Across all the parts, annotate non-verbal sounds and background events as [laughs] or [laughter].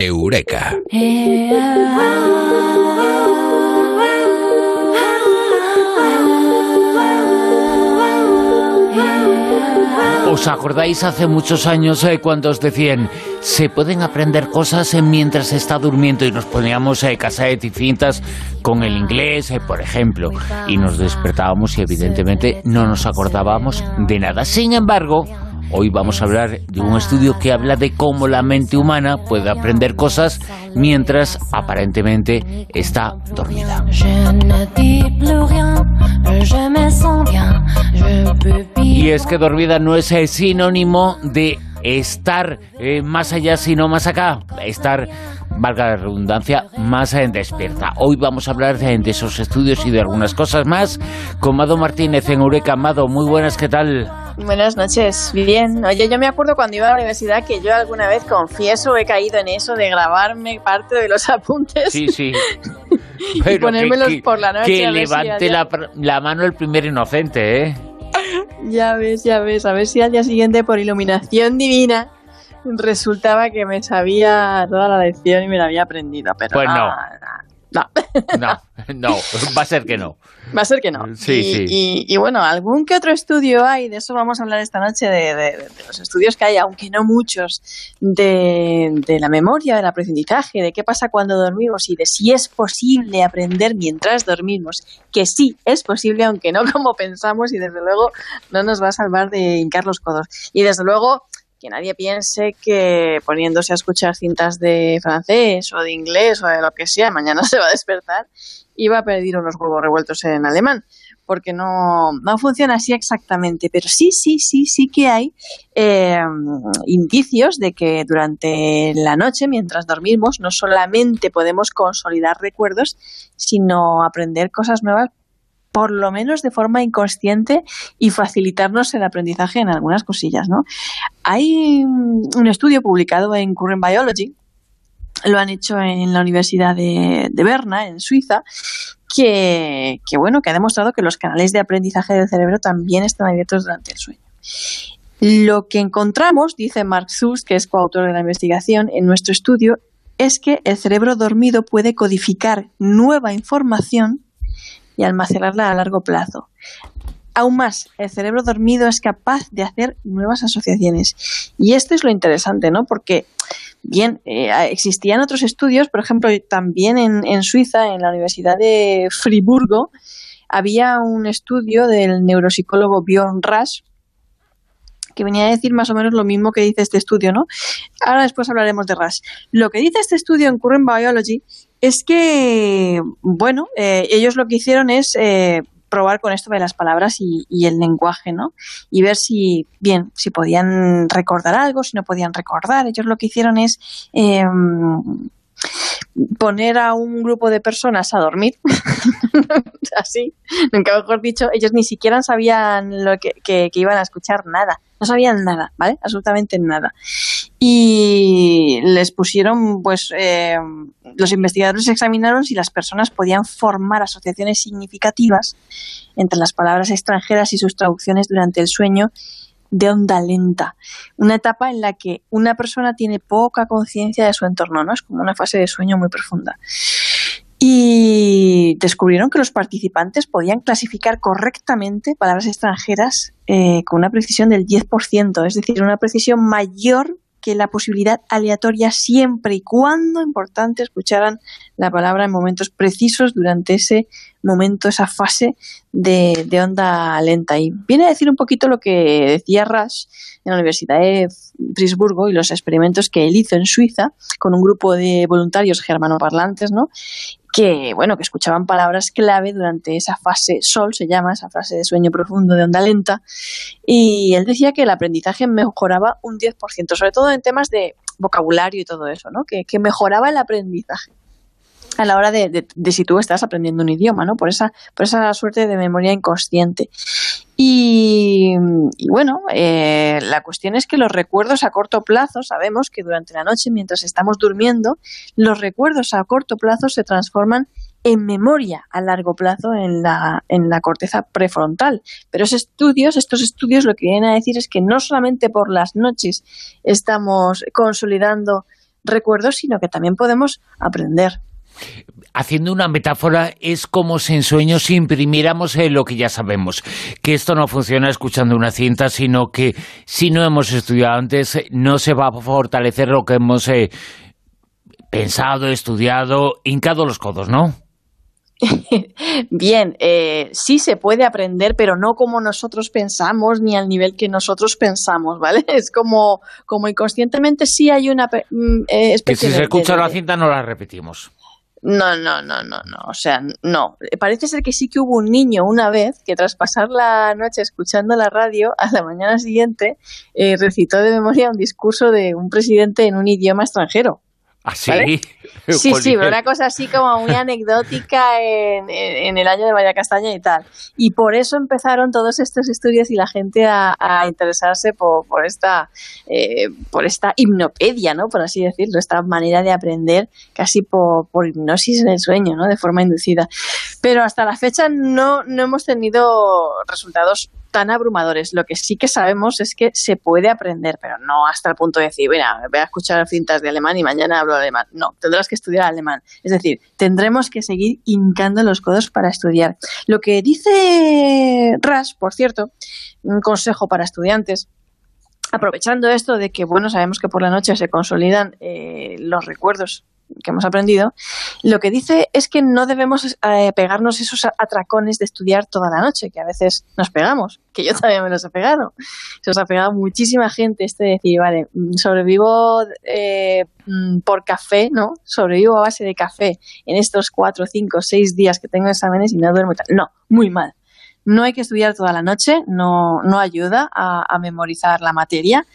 Eureka. ¿Os acordáis hace muchos años eh, cuando os decían se pueden aprender cosas eh, mientras está durmiendo y nos poníamos eh, cassette y cintas con el inglés, eh, por ejemplo, y nos despertábamos y evidentemente no nos acordábamos de nada. Sin embargo, Hoy vamos a hablar de un estudio que habla de cómo la mente humana puede aprender cosas mientras aparentemente está dormida. Y es que dormida no es el sinónimo de estar eh, más allá, sino más acá. Estar, valga la redundancia, más eh, despierta. Hoy vamos a hablar de, de esos estudios y de algunas cosas más con Mado Martínez en Eureka. Mado, muy buenas, ¿qué tal? Buenas noches, bien. Oye, yo me acuerdo cuando iba a la universidad que yo alguna vez, confieso, he caído en eso de grabarme parte de los [laughs] apuntes. Sí, sí. [laughs] y ponérmelos que- por la noche. Que a ver si levante la, la mano el primer inocente, ¿eh? [laughs] Ya ves, ya ves. A ver si al día siguiente, por iluminación divina, resultaba que me sabía toda la lección y me la había aprendido. Pero Pues no. nada, No, No, [laughs] no, va a ser que no. va a ser que no. Sí, y, sí. Y, y bueno, algún que otro estudio hay, de eso vamos a hablar esta noche, de, de- de los estudios que hay, aunque no muchos, de, de la memoria, del aprendizaje, de qué pasa cuando dormimos y de si es posible aprender mientras dormimos, que sí es posible, aunque no [laughs] como pensamos y desde luego no nos va a salvar de hincar los codos. Y desde luego que nadie piense que poniéndose a escuchar cintas de francés o de inglés o de lo que sea, mañana [laughs] se va a despertar y va a pedir unos huevos revueltos en alemán, porque no, no funciona así exactamente. Pero sí, sí, sí, sí que hay eh, indicios de que durante la noche, mientras dormimos, no solamente podemos consolidar recuerdos, sino aprender cosas nuevas por lo menos de forma inconsciente y facilitarnos el aprendizaje en algunas cosillas, ¿no? Hay un estudio publicado en Current Biology, lo han hecho en la Universidad de, Berna, en Suiza, que, bueno, que ha demostrado que los canales de aprendizaje del cerebro también están abiertos durante el sueño. Lo que encontramos, dice Mark Zus, que es coautor de la investigación, en nuestro estudio, es que el cerebro dormido puede codificar nueva información y almacenarla a largo plazo. Aún más, el cerebro dormido es capaz de hacer nuevas asociaciones. Y esto es lo interesante, ¿no? Porque, bien, eh, existían otros estudios, por ejemplo, también en, Suiza, en la Universidad de Friburgo, había un estudio del neuropsicólogo Bjorn Rasch, que venía a decir más o menos lo mismo que dice este estudio, ¿no? Ahora después hablaremos de Rasch. Lo que dice este estudio en Current Biology es que, bueno, eh, ellos lo que hicieron es eh, probar con esto de las palabras y, y, el lenguaje, ¿no? Y ver si, bien, si podían recordar algo, si no podían recordar. Ellos lo que hicieron es eh, poner a un grupo de personas a dormir, [laughs] así, nunca mejor dicho, ellos ni siquiera sabían lo que, que, que iban a escuchar nada, no sabían nada, ¿vale? Absolutamente nada. Y les pusieron, pues, eh, los investigadores examinaron si las personas podían formar asociaciones significativas entre las palabras extranjeras y sus traducciones durante el sueño de onda lenta. Una etapa en la que una persona tiene poca conciencia de su entorno, ¿no? Es como una fase de sueño muy profunda. Y descubrieron que los participantes podían clasificar correctamente palabras extranjeras eh, con una precisión del 10%, es decir, una precisión mayor que la posibilidad aleatoria siempre y cuando, importante, escucharan la palabra en momentos precisos durante ese momento, esa fase de, de, onda lenta. Y viene a decir un poquito lo que decía Rasch en la Universidad de Frisburgo y los experimentos que él hizo en Suiza con un grupo de voluntarios germanoparlantes, ¿no? Que bueno, que escuchaban palabras clave durante esa fase sol, se llama, esa fase de sueño profundo de onda lenta, y él decía que el aprendizaje mejoraba un 10%, sobre todo en temas de vocabulario y todo eso, ¿no? que, que mejoraba el aprendizaje a la hora de, de, de, si tú estás aprendiendo un idioma, ¿no? Por esa, por esa suerte de memoria inconsciente. Y, bueno, eh, la cuestión es que los recuerdos a corto plazo, sabemos que durante la noche, mientras estamos durmiendo, los recuerdos a corto plazo se transforman en memoria a largo plazo en la, en la corteza prefrontal. Pero esos estudios, estos estudios lo que vienen a decir es que no solamente por las noches estamos consolidando recuerdos, sino que también podemos aprender haciendo una metáfora, es como si en sueños imprimiéramos eh, lo que ya sabemos, que esto no funciona escuchando una cinta, sino que si no hemos estudiado antes, no se va a fortalecer lo que hemos eh, pensado, estudiado, hincado los codos, ¿no? [laughs] Bien, eh, sí se puede aprender, pero no como nosotros pensamos ni al nivel que nosotros pensamos, ¿vale? [laughs] Es como, como inconscientemente sí hay una mm, especie Que si se escucha la cinta no la repetimos. No, no, no, no, no. O sea, no. Parece ser que sí que hubo un niño una vez que tras pasar la noche escuchando la radio, a la mañana siguiente eh, recitó de memoria un discurso de un presidente en un idioma extranjero. ¿Ah, sí? [laughs] Sí, sí, una cosa así como muy anecdótica en, el año de María Castaña y tal. Y por eso empezaron todos estos estudios y la gente a, interesarse por, por esta, eh, por esta hipnopedia, ¿no? Por así decirlo, esta manera de aprender casi por, por hipnosis en el sueño, ¿no? De forma inducida. Pero hasta la fecha no, no hemos tenido resultados tan abrumadores. Lo que sí que sabemos es que se puede aprender, pero no hasta el punto de decir, mira, voy a escuchar cintas de alemán y mañana hablo alemán. No, tendrás que estudiar alemán. Es decir, tendremos que seguir hincando los codos para estudiar. Lo que dice Ras, por cierto, un consejo para estudiantes, aprovechando esto de que, bueno, sabemos que por la noche se consolidan eh, los recuerdos que hemos aprendido, lo que dice es que no debemos eh, pegarnos esos atracones de estudiar toda la noche, que a veces nos pegamos, que yo también me los he pegado. Se os ha pegado muchísima gente este de decir, vale, mm, sobrevivo eh, mm, por café, ¿no? Sobrevivo a base de café en estos cuatro, cinco, seis días que tengo exámenes y no duermo tal. No, muy mal. No hay que estudiar toda la noche, no, no ayuda a, memorizar la materia.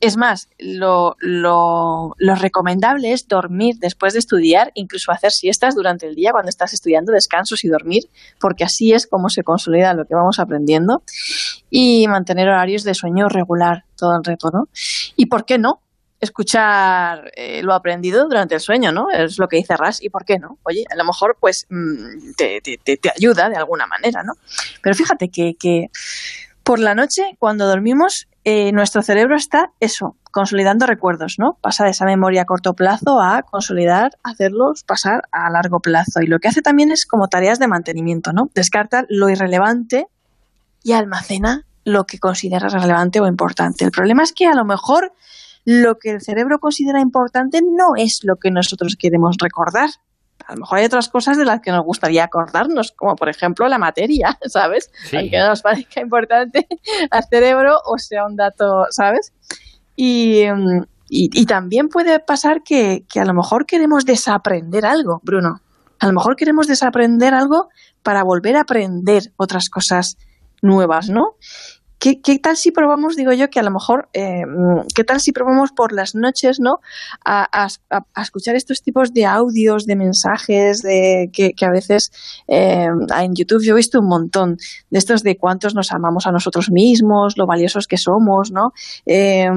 Es más, lo, lo, lo, recomendable es dormir después de estudiar, incluso hacer siestas durante el día cuando estás estudiando, descansos y dormir, porque así es como se consolida lo que vamos aprendiendo. Y mantener horarios de sueño regular todo el reto, ¿no? Y por qué no, escuchar eh, lo aprendido durante el sueño, ¿no? Es lo que dice Ras, ¿y por qué no? Oye, a lo mejor pues mm, te, te, te, ayuda de alguna manera, ¿no? Pero fíjate que, que por la noche, cuando dormimos, eh, nuestro cerebro está eso, consolidando recuerdos, ¿no? Pasa de esa memoria a corto plazo a consolidar, hacerlos pasar a largo plazo. Y lo que hace también es como tareas de mantenimiento, ¿no? Descarta lo irrelevante y almacena lo que considera relevante o importante. El problema es que a lo mejor lo que el cerebro considera importante no es lo que nosotros queremos recordar. A lo mejor hay otras cosas de las que nos gustaría acordarnos, como por ejemplo la materia, [laughs] ¿sabes? Aunque nos parezca importante [laughs] al cerebro o sea un dato, ¿sabes? Y, y, también puede pasar que, que a lo mejor queremos desaprender algo, Bruno. A lo mejor queremos desaprender algo para volver a aprender otras cosas nuevas, ¿no? ¿Qué, tal si probamos, digo yo, que a lo mejor, eh, qué tal si probamos por las noches, ¿no? A, escuchar estos tipos de audios, de mensajes, de que, a veces eh, en YouTube yo he visto un montón de estos de cuántos nos amamos a nosotros mismos, lo valiosos que somos, ¿no? Eh,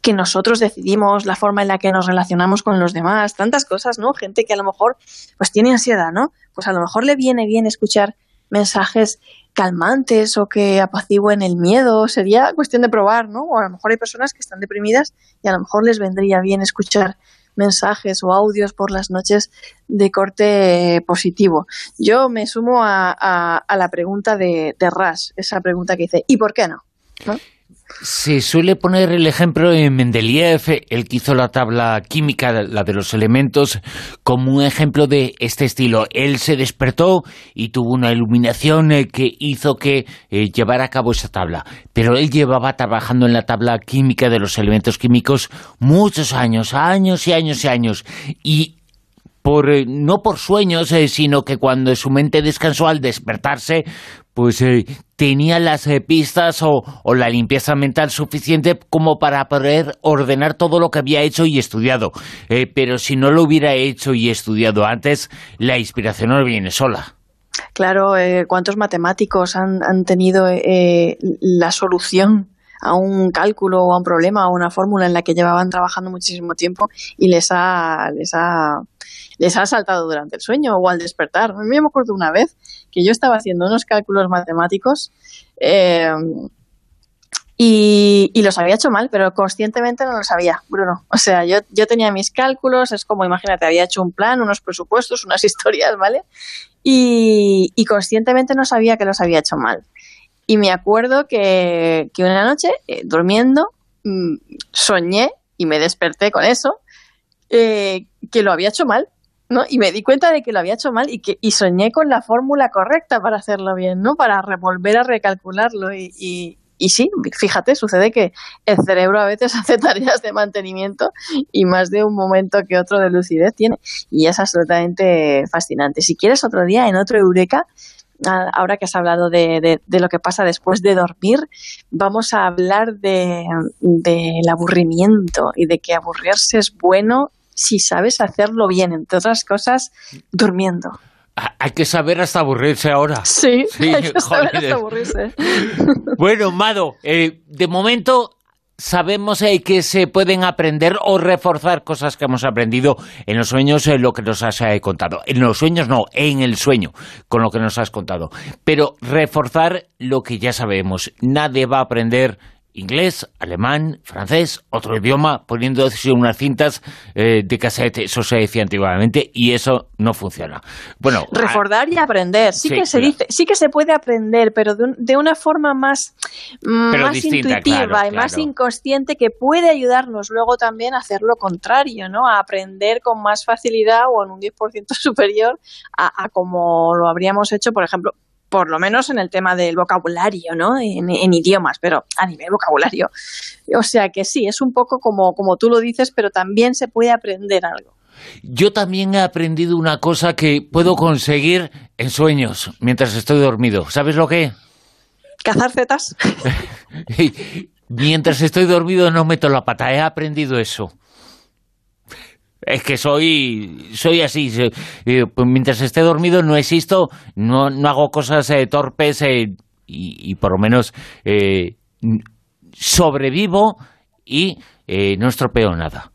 que nosotros decidimos la forma en la que nos relacionamos con los demás, tantas cosas, ¿no? Gente que a lo mejor pues tiene ansiedad, ¿no? Pues a lo mejor le viene bien escuchar mensajes calmantes o que apacigüen el miedo. Sería cuestión de probar, ¿no? O a lo mejor hay personas que están deprimidas y a lo mejor les vendría bien escuchar mensajes o audios por las noches de corte positivo. Yo me sumo a, la pregunta de, de Ras, esa pregunta que dice, ¿y por qué no? ¿No? Se suele poner el ejemplo en Mendeleev, el que hizo la tabla química, la de los elementos, como un ejemplo de este estilo. Él se despertó y tuvo una iluminación eh, que hizo que eh, llevara a cabo esa tabla. Pero él llevaba trabajando en la tabla química de los elementos químicos muchos años, años y años y años. Y por, eh, no por sueños, sino que cuando su mente descansó al despertarse, pues eh, tenía las eh, pistas o, la limpieza mental suficiente como para poder ordenar todo lo que había hecho y estudiado. Eh, pero si no lo hubiera hecho y estudiado antes, la inspiración no viene sola. Claro, ¿cuántos matemáticos han, han tenido la solución a un cálculo o a un problema o una fórmula en la que llevaban trabajando muchísimo tiempo y les ha, les ha, les ha saltado durante el sueño o al despertar. A mí me acuerdo una vez que yo estaba haciendo unos cálculos matemáticos eh, Y, los había hecho mal, pero conscientemente no lo sabía, Bruno. O sea, yo, yo tenía mis cálculos, es como, imagínate, había hecho un plan, unos presupuestos, unas [laughs] historias, ¿vale? Y, conscientemente no sabía que los había hecho mal. Y me acuerdo que, una noche, eh, durmiendo, mmm, soñé y me desperté con eso, eh, que lo había hecho mal. ¿No? Y me di cuenta de que lo había hecho mal y que y soñé con la fórmula correcta para hacerlo bien, ¿no? Para volver a recalcularlo y, y, y sí, fíjate, sucede que el cerebro a veces [laughs] hace tareas de mantenimiento y más de un momento que otro de lucidez tiene. Y es absolutamente fascinante. Si quieres otro día, en otro Eureka, ahora que has hablado de, de, de, lo que pasa después de dormir, vamos a hablar del de, aburrimiento y de que aburrirse es bueno si sabes hacerlo bien, entre otras cosas, durmiendo. Hay que saber hasta aburrirse ahora. Sí, [laughs] sí hay que saber hasta aburrirse. [laughs] bueno, Mado, eh, de momento sabemos eh, que se pueden aprender o reforzar cosas que hemos aprendido en los sueños, eh, lo que nos has eh, contado. En los sueños no, en el sueño, con lo que nos has contado. Pero reforzar lo que ya sabemos. Nadie va a aprender inglés, alemán, francés, otro idioma, poniéndose unas cintas eh, de cassette, eso se decía antiguamente, y eso no funciona. Bueno, Recordar y aprender, sí, sí que se claro. dice, sí que se puede aprender, pero de, un, de una forma más, más distinta, intuitiva claro, y más inconsciente que puede ayudarnos luego también a hacer lo contrario, ¿no? A aprender con más facilidad o en un 10% [laughs] superior a, a como lo habríamos hecho, por ejemplo, por lo menos en el tema del vocabulario, ¿no? En, en, idiomas, pero a nivel vocabulario. O sea que sí, es un poco como, como tú lo dices, pero también se puede aprender algo. Yo también he aprendido una cosa que puedo conseguir en sueños mientras estoy dormido. ¿Sabes lo que? Cazar setas. [laughs] mientras estoy dormido no meto la pata. He aprendido eso. Es que soy soy así. Pues mientras esté dormido no existo, no, no hago cosas eh, torpes eh, y, y, por lo menos eh, sobrevivo y eh, no estropeo nada.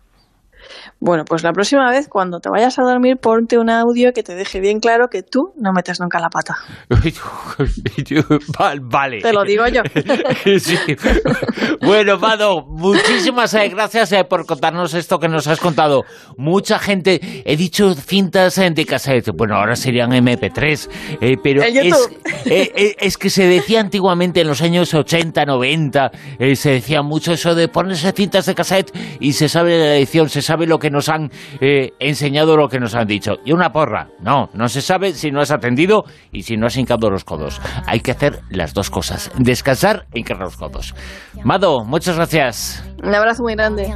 Bueno, pues la próxima vez cuando te vayas a dormir ponte un audio que te deje bien claro que tú no metes nunca la pata. [laughs] vale. Te lo digo yo. [laughs] sí. Bueno, Mado, muchísimas gracias por contarnos esto que nos has contado. Mucha gente, he dicho cintas de cassette, bueno, ahora serían MP3, eh, pero es, eh, es, que se decía antiguamente en los años 80, 90, eh, se decía mucho eso de ponerse cintas de cassette y se sabe la edición, se sabe lo que nos han eh, enseñado lo que nos han dicho. Y una porra, no, no se sabe si no has atendido y si no has hincado los codos. Hay que hacer las dos cosas, descansar e hincar los codos. Mado, muchas gracias. Un abrazo muy grande.